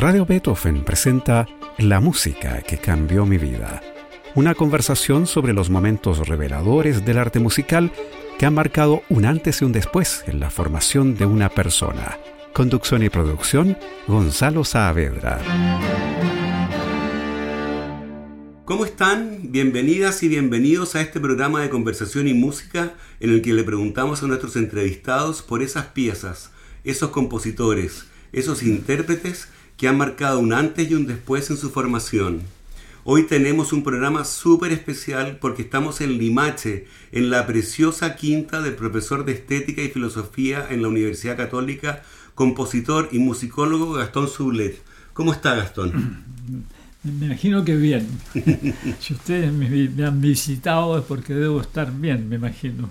Radio Beethoven presenta La música que cambió mi vida. Una conversación sobre los momentos reveladores del arte musical que han marcado un antes y un después en la formación de una persona. Conducción y producción, Gonzalo Saavedra. ¿Cómo están? Bienvenidas y bienvenidos a este programa de conversación y música en el que le preguntamos a nuestros entrevistados por esas piezas, esos compositores, esos intérpretes que han marcado un antes y un después en su formación. Hoy tenemos un programa súper especial porque estamos en Limache, en la preciosa quinta del profesor de Estética y Filosofía en la Universidad Católica, compositor y musicólogo Gastón Sublet. ¿Cómo está Gastón? Me imagino que bien. si ustedes me, han visitado es porque debo estar bien, me imagino.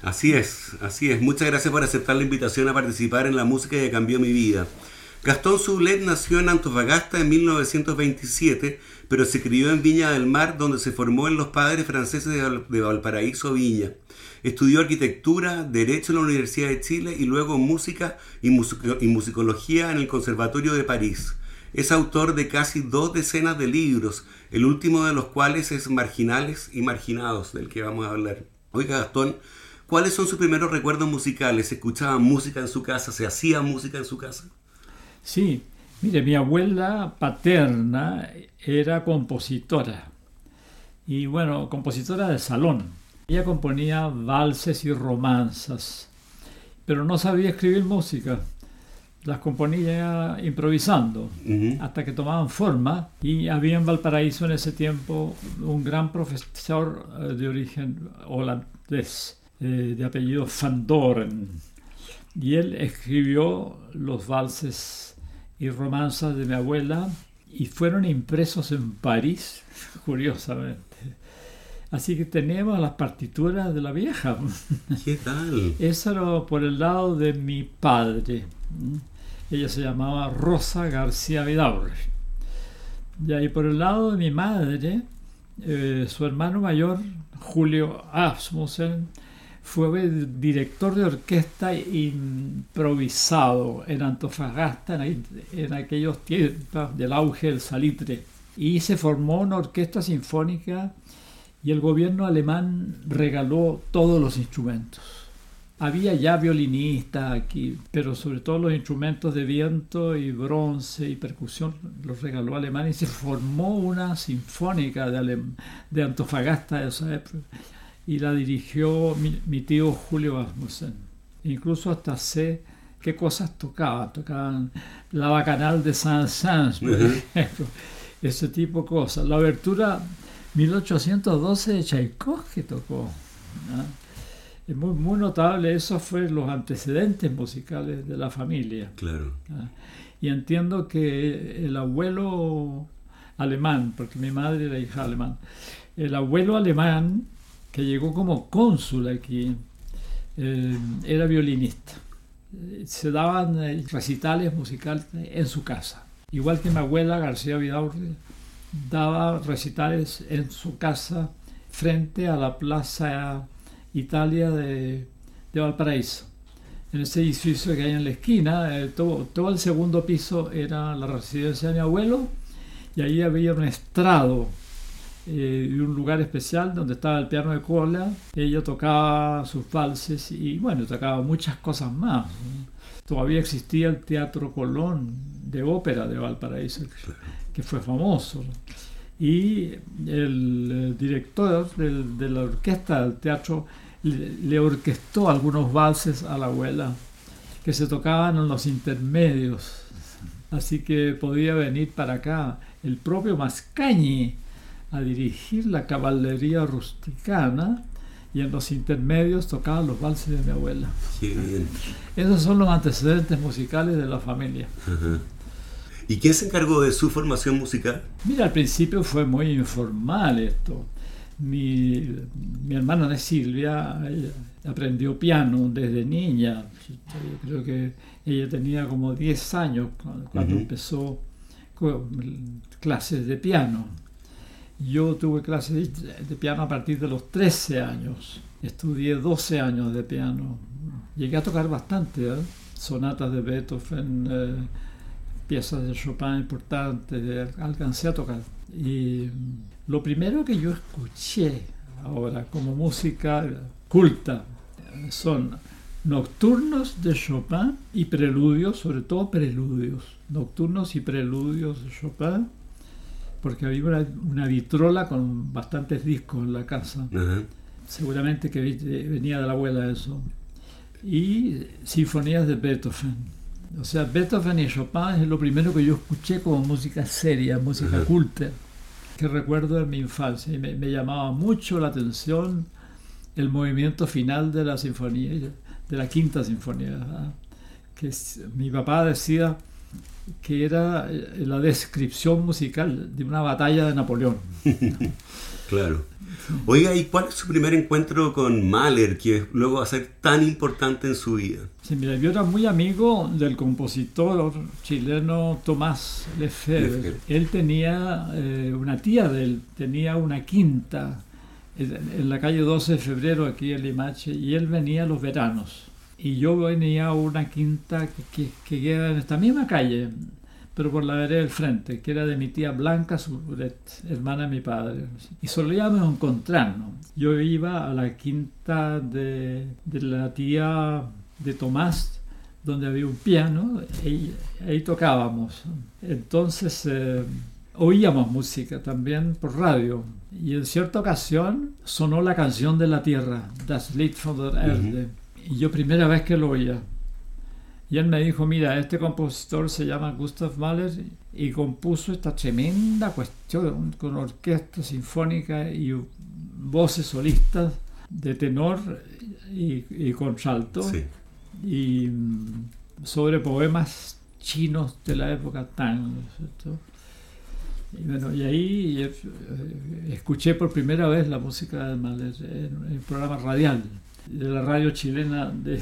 Así es, así es. Muchas gracias por aceptar la invitación a participar en la música que cambió mi vida. Gastón Sublet nació en Antofagasta en 1927, pero se crió en Viña del Mar, donde se formó en los padres franceses de Valparaíso, Viña. Estudió arquitectura, derecho en la Universidad de Chile y luego música y, y musicología en el Conservatorio de París. Es autor de casi dos decenas de libros, el último de los cuales es Marginales y Marginados, del que vamos a hablar. Oiga, Gastón, ¿cuáles son sus primeros recuerdos musicales? ¿Se escuchaba música en su casa? ¿Se hacía música en su casa? Sí, mire, mi abuela paterna era compositora. Y bueno, compositora de salón. Ella componía valses y romanzas, pero no sabía escribir música las componía improvisando hasta que tomaban forma y había en Valparaíso en ese tiempo un gran profesor eh, de origen holandés eh, de apellido Van Doren y él escribió los valses y romanzas de mi abuela y fueron impresos en París curiosamente Así que tenemos las partituras de la vieja. ¿Qué tal? Eso era por el lado de mi padre. Ella se llamaba Rosa García Vidaurre. Y ahí por el lado de mi madre, eh, su hermano mayor, Julio Asmussen, fue director de orquesta improvisado en Antofagasta en, aquellos tiempos del auge del salitre. Y se formó una orquesta sinfónica y el gobierno alemán regaló todos los instrumentos había ya violinistas aquí, pero sobre todo los instrumentos de viento y bronce y percusión los regaló Alemania y se formó una sinfónica de, de Antofagasta de esa época y la dirigió mi, tío Julio Asmussen. Incluso hasta sé qué cosas tocaban. Tocaban la bacanal de Saint-Saëns, por ejemplo. Ese tipo de cosas. La abertura 1812 de Tchaikovsky tocó. Es muy, muy notable, esos fueron los antecedentes musicales de la familia. Claro. ¿Ah? Y entiendo que el abuelo alemán, porque mi madre era hija alemán, el abuelo alemán que llegó como cónsul aquí, eh, era violinista. Se daban eh, recitales musicales en su casa. Igual que mi abuela García Vidaurre daba recitales en su casa frente a la plaza Italia de, Valparaíso. En ese edificio que hay en la esquina, eh, todo, todo, el segundo piso era la residencia de mi abuelo y ahí había un estrado eh, y un lugar especial donde estaba el piano de cola. Ella tocaba sus valses y bueno, tocaba muchas cosas más. Todavía existía el Teatro Colón de ópera de Valparaíso, que fue famoso y el, director de la orquesta del teatro le, orquestó algunos valses a la abuela que se tocaban en los intermedios. Así que podía venir para acá el propio Mascañi a dirigir la caballería rusticana y en los intermedios tocaban los valses de mi abuela. Esos son los antecedentes musicales de la familia. ¿Y quién se encargó de su formación musical? Mira, al principio fue muy informal esto. Mi, hermana de Silvia aprendió piano desde niña. Creo que ella tenía como 10 años cuando, empezó clases de piano. Yo tuve clases de piano a partir de los 13 años. Estudié 12 años de piano. Llegué a tocar bastante, ¿eh? sonatas de Beethoven, eh, piezas de Chopin importantes, alcancé a tocar. Y lo primero que yo escuché ahora como música culta son nocturnos de Chopin y preludios, sobre todo preludios, nocturnos y preludios de Chopin, porque había una, vitrola con bastantes discos en la casa. Seguramente que venía de la abuela eso. Y sinfonías de Beethoven o sea, Beethoven y Chopin es lo primero que yo escuché como música seria, música culta, que recuerdo de mi infancia. Y me, llamaba mucho la atención el movimiento final de la sinfonía, de la quinta sinfonía, que mi papá decía que era eh, la descripción musical de una batalla de Napoleón. claro. Oiga, ¿y cuál es su primer encuentro con Mahler, que luego va a ser tan importante en su vida? Sí, mira, yo era muy amigo del compositor chileno Tomás Lefebvre. Él tenía eh, una tía de él, tenía una quinta en la calle 12 de febrero aquí en Limache y él venía los veranos. Y yo venía a una quinta que, que queda en esta misma calle, pero por la vereda del frente, que era de mi tía Blanca Suret, hermana de mi padre. Y solíamos encontrarnos. Yo iba a la quinta de, de la tía de Tomás, donde había un piano, y ahí tocábamos. Entonces eh, oíamos música también por radio. Y en cierta ocasión sonó la canción de la tierra, Das Lied von der Erde. Y yo primera vez que lo oía. Y él me dijo, mira, este compositor se llama Gustav Mahler y compuso esta tremenda cuestión con orquesta sinfónica y voces solistas de tenor y, y contralto y mm, sobre poemas chinos de la época Tang. Y bueno, y ahí eh, escuché por primera vez la música de Mahler en el programa radial de la radio chilena de,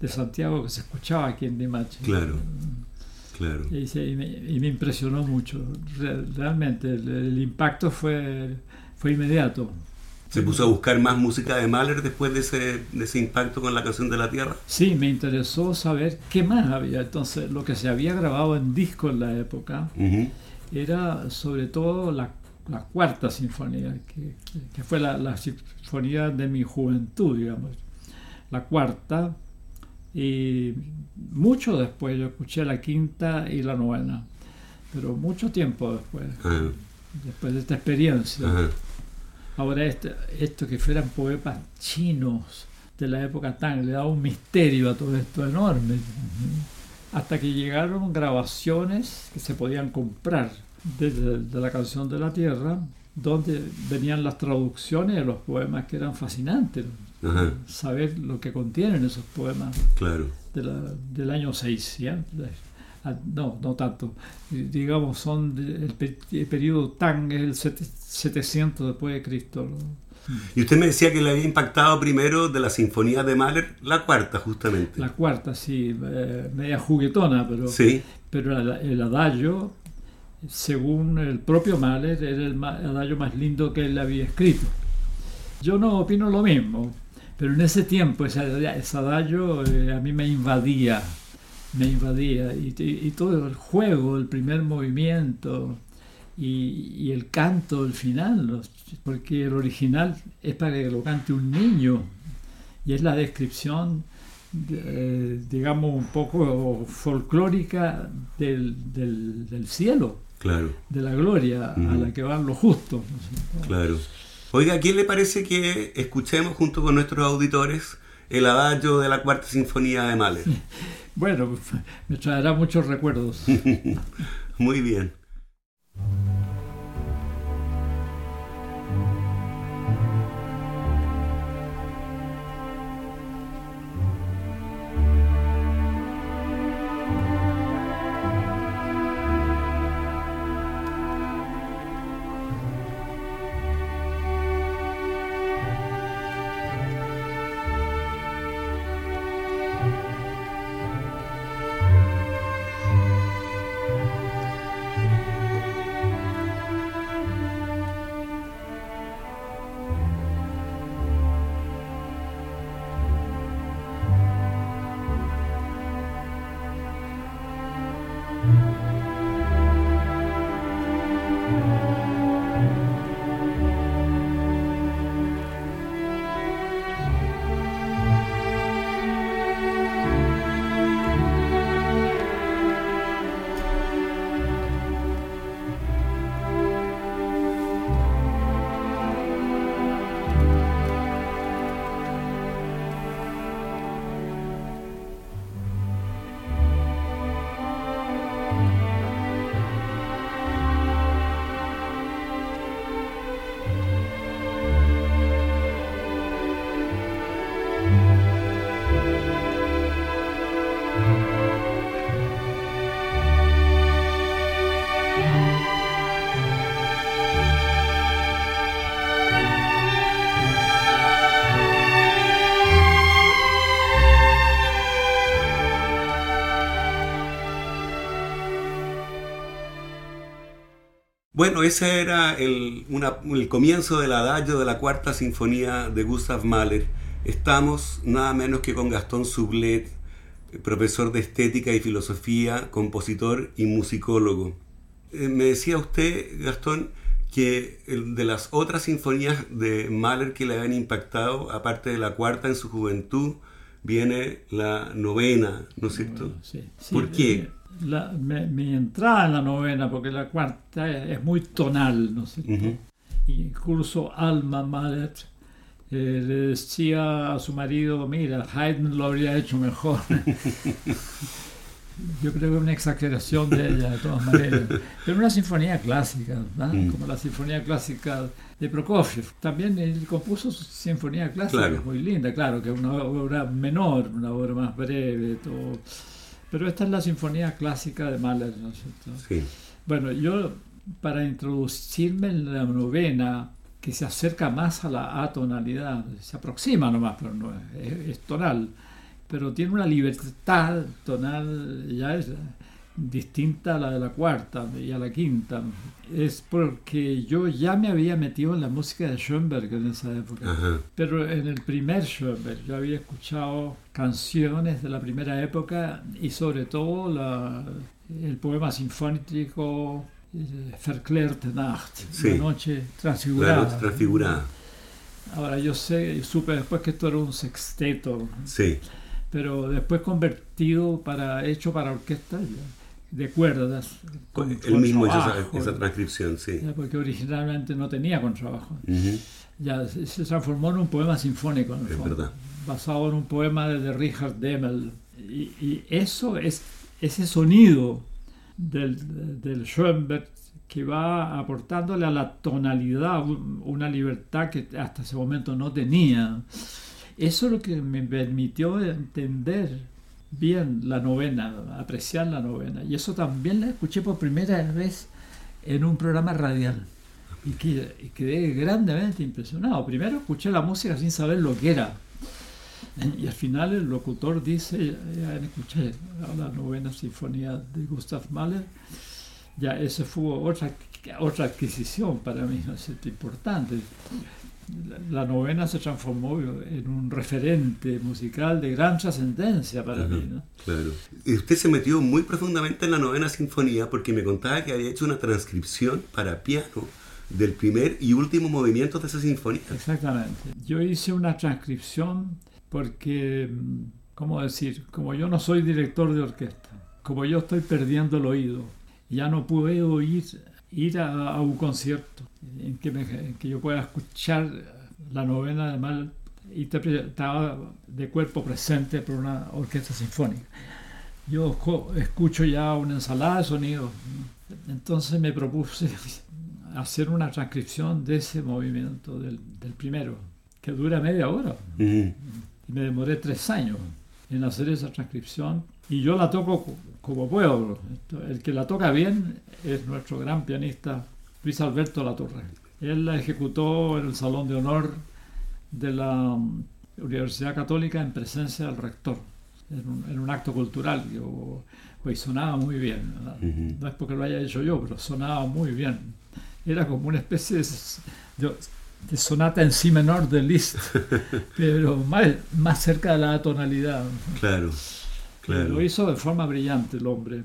de Santiago que se escuchaba aquí en Dimache. Claro, claro. Y, me, impresionó mucho. realmente, el, impacto fue, fue inmediato. ¿Se puso a buscar más música de Mahler después de ese, de ese impacto con la canción de la Tierra? Sí, me interesó saber qué más había. Entonces, lo que se había grabado en disco en la época era sobre todo la, la cuarta sinfonía, que, que fue la, la, sinfonía de mi juventud, digamos. La cuarta, y mucho después yo escuché la quinta y la novena, pero mucho tiempo después, después de esta experiencia. Ahora este, esto que fueran poemas chinos de la época Tang le da un misterio a todo esto enorme. Hasta que llegaron grabaciones que se podían comprar de la canción de la tierra, donde venían las traducciones de los poemas que eran fascinantes saber lo que contienen esos poemas claro. del año 6, ah, No, no tanto. Digamos, son el, periodo Tang, es el 700 después de Cristo. Y usted me decía que le había impactado primero de la Sinfonía de Mahler, la cuarta justamente. La cuarta, sí, eh, media juguetona, pero, sí. pero el, adagio, según el propio Mahler, era el adagio más lindo que él había escrito. Yo no opino lo mismo, pero en ese tiempo ese, adagio eh, a mí me invadía, me invadía. Y, todo el juego, el primer movimiento y, el canto, el final, porque el original es para que lo cante un niño y es la descripción, eh, digamos, un poco folclórica del, cielo. Claro. De la gloria a la que van los justos. Claro. Oiga, ¿a quién le parece que escuchemos junto con nuestros auditores el adagio de la cuarta sinfonía de Mahler? Bueno, me traerá muchos recuerdos. Muy bien. Bueno, ese era el, el comienzo del adagio de la cuarta sinfonía de Gustav Mahler. Estamos nada menos que con Gastón Sublet, profesor de estética y filosofía, compositor y musicólogo. Eh, me decía usted, Gastón, que de las otras sinfonías de Mahler que le habían impactado, aparte de la cuarta en su juventud, viene la novena, ¿no es cierto? Sí, ¿Por qué? La, mi entrada en la novena, porque la cuarta es, muy tonal, ¿no es cierto? Incluso Alma Mahler eh, le decía a su marido, mira, Haydn lo habría hecho mejor. Yo creo que es una exageración de ella, de todas maneras. Pero una sinfonía clásica, mm. como la sinfonía clásica de Prokofiev. También él compuso su sinfonía clásica, muy linda, claro, que es una obra menor, una obra más breve, todo. Pero esta es la sinfonía clásica de Mahler, ¿no es cierto? Sí. Bueno, yo para introducirme en la novena, que se acerca más a la atonalidad, se aproxima nomás, pero no es tonal pero tiene una libertad tonal ya es distinta a la de la cuarta y a la quinta. Es porque yo ya me había metido en la música de Schoenberg en esa época. Pero en el primer Schoenberg yo había escuchado canciones de la primera época y sobre todo la, el poema sinfónico eh, Verklärte Nacht, la noche transfigurada. La transfigurada. Ahora yo sé, supe después que esto era un sexteto. Sí pero después convertido para hecho para orquesta de cuerdas. Con, Él mismo hizo esa, transcripción, sí. porque originalmente no tenía contrabajo. Ya se transformó en un poema sinfónico, basado en un poema de, Richard Demel. Y, eso es ese sonido del, del Schoenberg que va aportándole a la tonalidad una libertad que hasta ese momento no tenía. Eso es lo que me permitió entender bien la novena, apreciar la novena. Y eso también la escuché por primera vez en un programa radial. Y, quedé grandemente impresionado. Primero escuché la música sin saber lo que era. Y al final el locutor dice, ya escuché la novena sinfonía de Gustav Mahler, ya esa fue otra, otra adquisición para mí, es importante la novena se transformó en un referente musical de gran trascendencia para mí. Claro. Y usted se metió muy profundamente en la novena sinfonía porque me contaba que había hecho una transcripción para piano del primer y último movimiento de esa sinfonía. Exactamente. Yo hice una transcripción porque, ¿cómo decir? Como yo no soy director de orquesta, como yo estoy perdiendo el oído, ya no puedo ir ir a, un concierto en que, que, yo pueda escuchar la novena de Mal interpretada de cuerpo presente por una orquesta sinfónica. Yo escucho ya una ensalada de sonidos. Entonces me propuse hacer una transcripción de ese movimiento, del, del primero, que dura media hora. Y me demoré tres años en hacer esa transcripción y yo la toco como puedo. El que la toca bien es nuestro gran pianista Luis Alberto Latorre. Él la ejecutó en el Salón de Honor de la um, Universidad Católica en presencia del rector, en un, acto cultural. Yo, pues sonaba muy bien. No es porque lo haya hecho yo, pero sonaba muy bien. Era como una especie de, de sonata en si menor de Liszt, pero más, más cerca de la tonalidad. Claro. Lo hizo de forma brillante el hombre.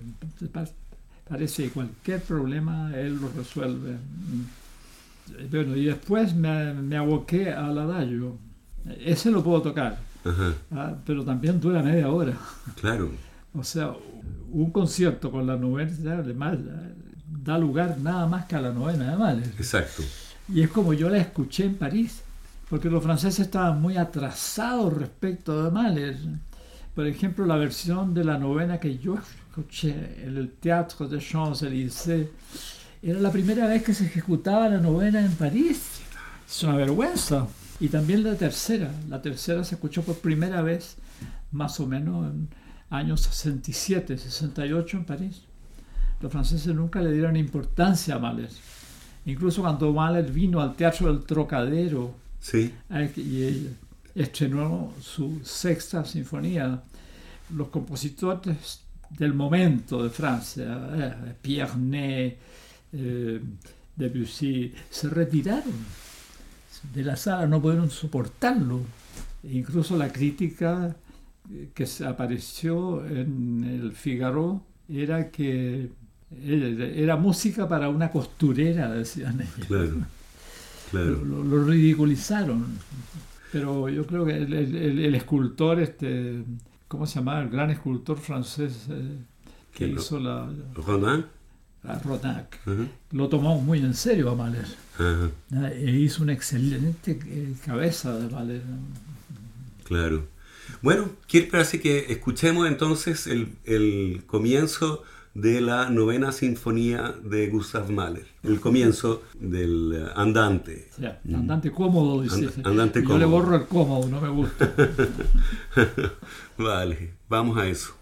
Parece que cualquier problema él lo resuelve. Bueno, y después me, me aboqué al adagio. Ese lo puedo tocar, ah, pero también dura media hora. Claro. O sea, un concierto con la novena de da lugar nada más que a la novena de Mahler. Exacto. Y es como yo la escuché en París, porque los franceses estaban muy atrasados respecto de Mahler. Por ejemplo, la versión de la novena que yo escuché en el Teatro de Champs-Élysées era la primera vez que se ejecutaba la novena en París. Es una vergüenza. Y también la tercera. La tercera se escuchó por primera vez más o menos en años 67, 68 en París. Los franceses nunca le dieron importancia a Mahler. Incluso cuando Mahler vino al Teatro del Trocadero sí. y estrenó su sexta sinfonía, los compositores del momento de Francia, eh, Pierre Ney, eh, Debussy, se retiraron de la sala, no pudieron soportarlo. Incluso la crítica que se apareció en el Figaro era que era música para una costurera, decían ellos. Claro, claro. Lo, lo ridiculizaron. Pero yo creo que el, el- el escultor, este, ¿cómo se llamaba? El gran escultor francés eh, que ¿Quién lo- hizo la, Rodin. la Rodac, Ajá, lo tomó muy en serio a Mahler. Ah, E hizo una excelente eh, cabeza de Mahler. claro. Bueno, quiero parece que escuchemos entonces el, el comienzo de la novena sinfonía de Gustav Mahler. El comienzo del eh, andante. Andante cómodo, dice. And- andante Yo le borro el cómodo, no me gusta. Vale, vamos a eso.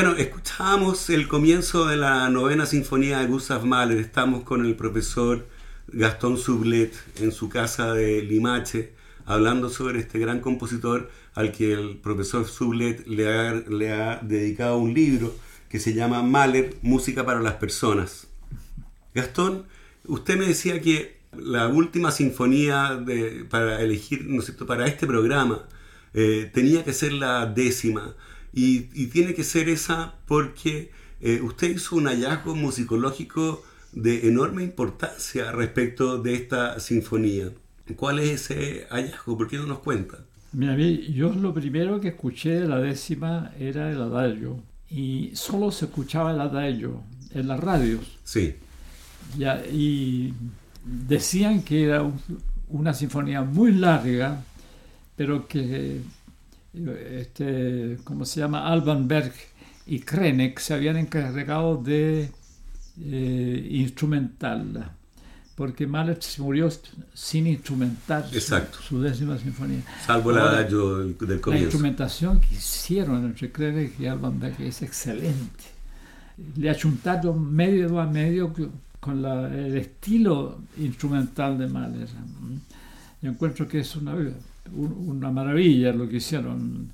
Bueno, escuchamos el comienzo de la novena sinfonía de Gustav Mahler. Estamos con el profesor Gastón Sublet en su casa de Limache, hablando sobre este gran compositor al que el profesor Sublet le ha, dedicado un libro que se llama Mahler, Música para las Personas. Gastón, usted me decía que la última sinfonía para elegir, ¿no es cierto?, para este programa eh, tenía que ser la décima y, y tiene que ser esa porque eh, usted hizo un hallazgo musicológico de enorme importancia respecto de esta sinfonía. ¿Cuál es ese hallazgo? ¿Por qué no nos cuenta? Mira, yo lo primero que escuché de la décima era el adagio. Y solo se escuchaba el adagio en las radios. Sí, Ya, y decían que era un- una sinfonía muy larga, pero que, este, ¿cómo se llama? Alban Berg y Krenek se habían encargado de eh, instrumentarla, porque Mahler se murió sin instrumentar su- Exacto. su, décima sinfonía. salvo Ahora, adagio del, del La comienzo. instrumentación que hicieron entre Krenek y Alban Berg es excelente. Le achuntaron medio a medio con la- el estilo instrumental de Mahler. Yo encuentro que es una, un- una maravilla lo que hicieron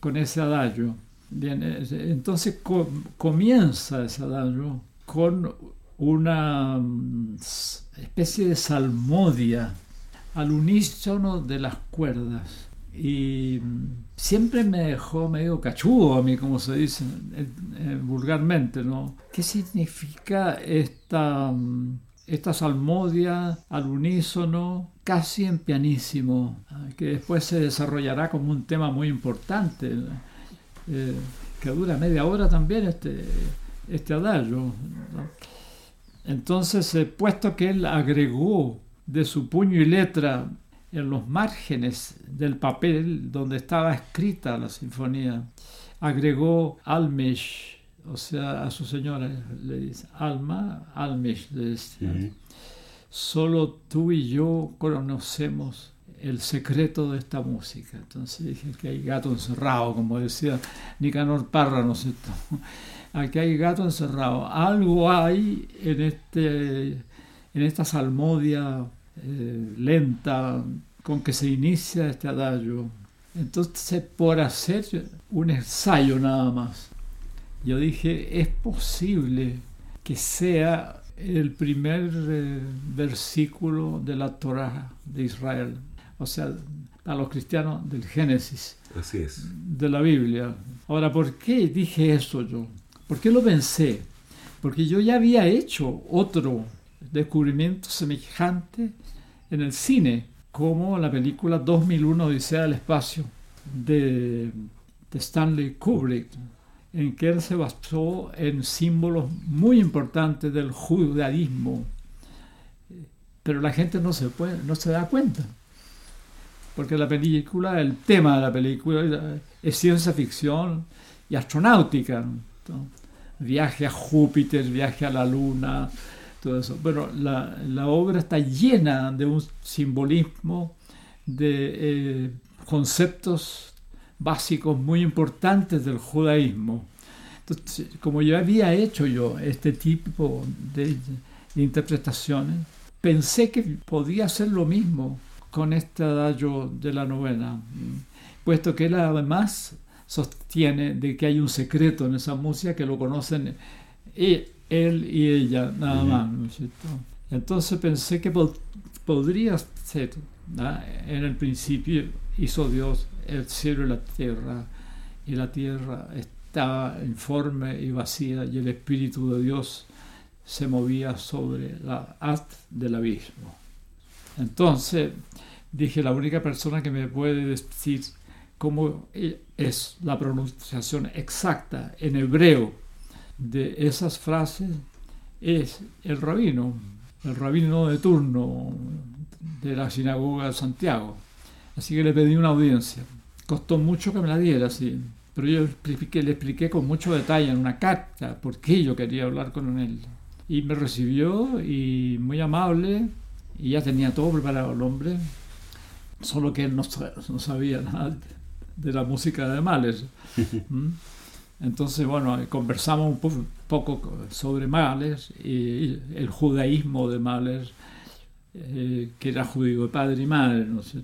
con ese adagio. Eh, entonces co- comienza ese adagio con una mm, especie de salmodia al unísono de las cuerdas. Y mm, siempre me dejó medio cachudo a mí, como se dice eh, eh, vulgarmente, ¿no? ¿Qué significa esta, mm, esta salmodia al unísono, casi en pianísimo, ah, que después se desarrollará como un tema muy importante, eh, que dura media hora también este, este adagio. Entonces, eh, puesto que él agregó de su puño y letra en los márgenes del papel donde estaba escrita la sinfonía, agregó Almish, o sea, a su señora le dice Alma, Almish le. Ujú. Solo tú y yo conocemos el secreto de esta música. Entonces dije que hay gato encerrado, como decía Nicanor Parra, ¿no es cierto? Aquí hay gato encerrado. Algo hay en, este, en esta salmodia eh, lenta con que se inicia este adagio. Entonces, por hacer un ensayo nada más, yo dije, es posible que sea el primer eh, versículo de la Torah de Israel, o sea, a los cristianos del Génesis, Así es. de la Biblia. Ahora, ¿por qué dije eso yo? ¿Por qué lo pensé? Porque yo ya había hecho otro descubrimiento semejante en el cine, como la película 2001 Odisea del Espacio de, de Stanley Kubrick, en que él se basó en símbolos muy importantes del judaísmo, pero la gente no se, puede, no se da cuenta, porque la película, el tema de la película es ciencia ficción y astronáutica, viaje a Júpiter, viaje a la Luna, todo eso. Pero la, la obra está llena de un simbolismo, de eh, conceptos básicos muy importantes del judaísmo. Entonces, como yo había hecho yo este tipo de, de interpretaciones, pensé que podía hacer lo mismo con este adagio de la novena, puesto que él además sostiene de que hay un secreto en esa música que lo conocen él y ella nada más, ¿no? Entonces pensé que pod podría ser, ¿no? en el principio hizo Dios el cielo y la tierra, y la tierra estaba informe y vacía, y el Espíritu de Dios se movía sobre la haz del abismo. Entonces dije, la única persona que me puede decir cómo es la pronunciación exacta en hebreo de esas frases es el rabino, el rabino de turno de la sinagoga de Santiago. Así que le pedí una audiencia. Costó mucho que me la diera, sí. Pero yo le expliqué, le expliqué con mucho detalle en una carta por qué yo quería hablar con él. Y me recibió y muy amable y ya tenía todo preparado el hombre, solo que él no, no sabía nada de la música de Mahler. ¿Mm? Entonces, bueno, conversamos un po poco sobre Mahler y el judaísmo de Mahler, eh, que era judío de padre y madre, ¿no sé,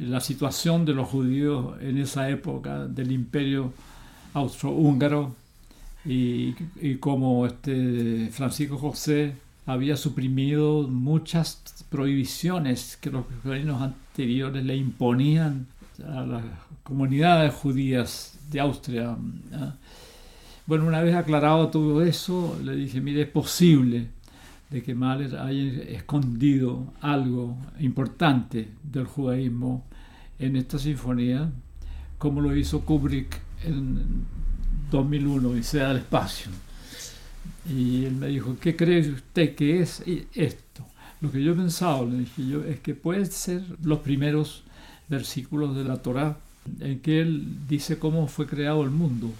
la situación de los judíos en esa época del imperio austrohúngaro y, y cómo este Francisco José había suprimido muchas prohibiciones que los reinos anteriores le imponían a las comunidades judías de Austria. Bueno, una vez aclarado todo eso, le dije, mire, es posible de que Mahler haya escondido algo importante del judaísmo en esta sinfonía, como lo hizo Kubrick en 2001, y sea del espacio. Y él me dijo, ¿qué cree usted que es esto? Lo que yo he pensado, le dije yo, es que puede ser los primeros versículos de la Torá en que él dice cómo fue creado el mundo,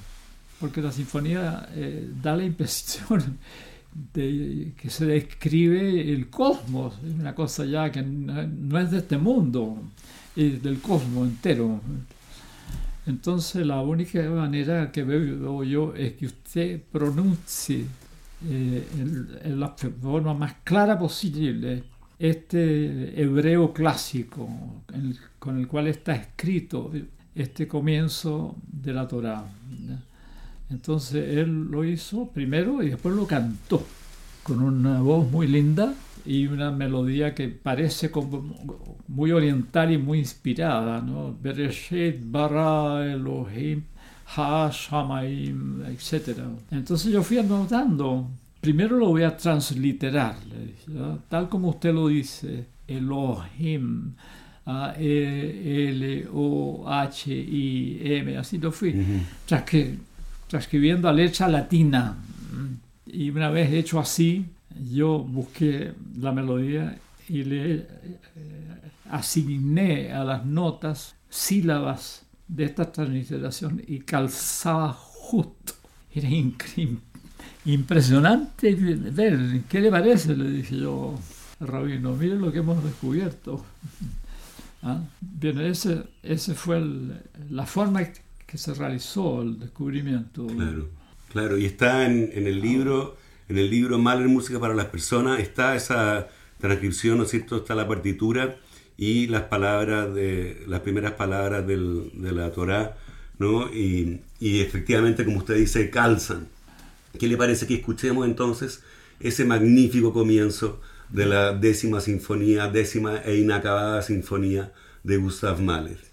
porque la sinfonía eh, da la impresión de que se describe el cosmos, es una cosa ya que no es de este mundo, es del cosmos entero. Entonces la única manera que veo yo es que usted pronuncie eh, en la forma más clara posible este hebreo clásico el, con el cual está escrito este comienzo de la Torá. Entonces él lo hizo primero y después lo cantó con una voz muy linda y una melodía que parece como muy oriental y muy inspirada, ¿no? Bereshit bara Elohim ha shamaim, etc. Entonces yo fui anotando Primero lo voy a transliterar, tal como usted lo dice, Elohim, E-L-O-H-I-M, así lo fui, uh -huh. Transcribiendo a letra latina. Y una vez hecho así, yo busqué la melodía y le eh, asigné a las notas sílabas de esta transliteración y calzaba justo. Era impresionante ver, ¿qué le parece? Le dije yo rabino, mire lo que hemos descubierto. ¿ah? Bien, ese, ese fue la forma que se realizó el descubrimiento. Claro, claro, y está en, el libro, en el libro Mahler Música para las Personas, está esa transcripción, ¿no es cierto? Está la partitura y las palabras de las primeras palabras del, de la Torá, ¿no? Y, y, efectivamente, como usted dice, calzan. ¿Qué le parece que escuchemos entonces ese magnífico comienzo de la décima sinfonía, décima e inacabada sinfonía de Gustav Mahler?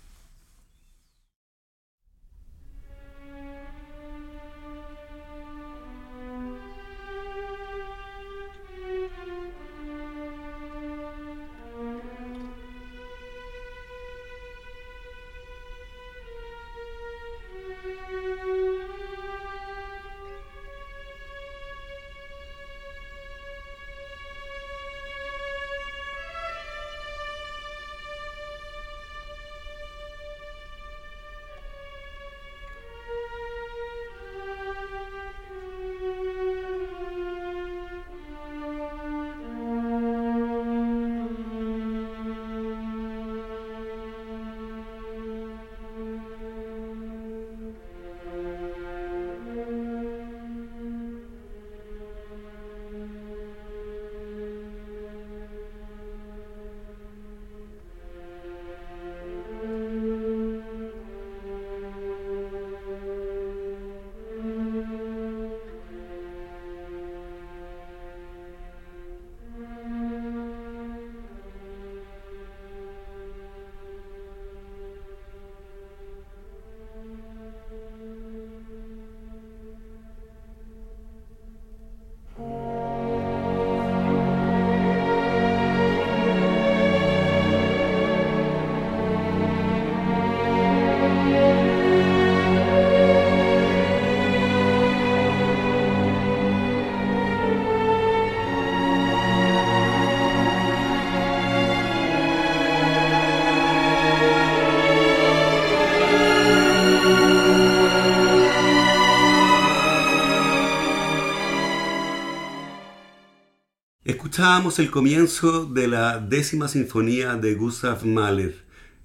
Escuchábamos el comienzo de la décima sinfonía de Gustav Mahler.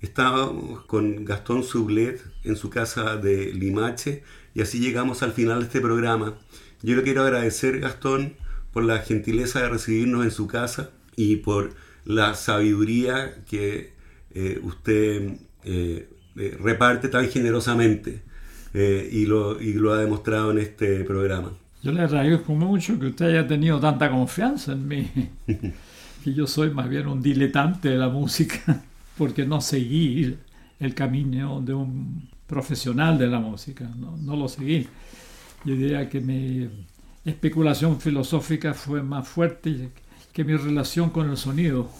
Estábamos con Gastón Sublet en su casa de Limache y así llegamos al final de este programa. Yo le quiero agradecer, Gastón, por la gentileza de recibirnos en su casa y por la sabiduría que eh, usted eh, eh, reparte tan generosamente y, lo, y lo ha demostrado en este programa. Yo le agradezco mucho que usted haya tenido tanta confianza en mí, que yo soy más bien un diletante de la música, porque no seguí el camino de un profesional de la música, no, lo seguí. Yo diría que mi especulación filosófica fue más fuerte que mi relación con el sonido.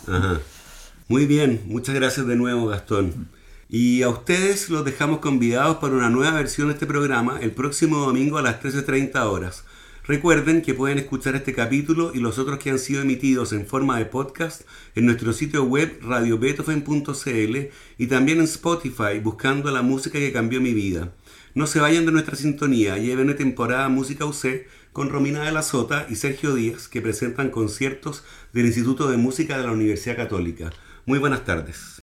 Muy bien, muchas gracias de nuevo Gastón. Y a ustedes los dejamos convidados para una nueva versión de este programa el próximo domingo a las 13.30 horas. Recuerden que pueden escuchar este capítulo y los otros que han sido emitidos en forma de podcast en nuestro sitio web radiobeethoven.cl y también en Spotify buscando la música que cambió mi vida. No se vayan de nuestra sintonía, lleven una temporada Música UC con Romina de la Sota y Sergio Díaz que presentan conciertos del Instituto de Música de la Universidad Católica. Muy buenas tardes.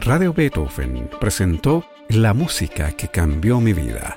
Radio Beethoven presentó La música que cambió mi vida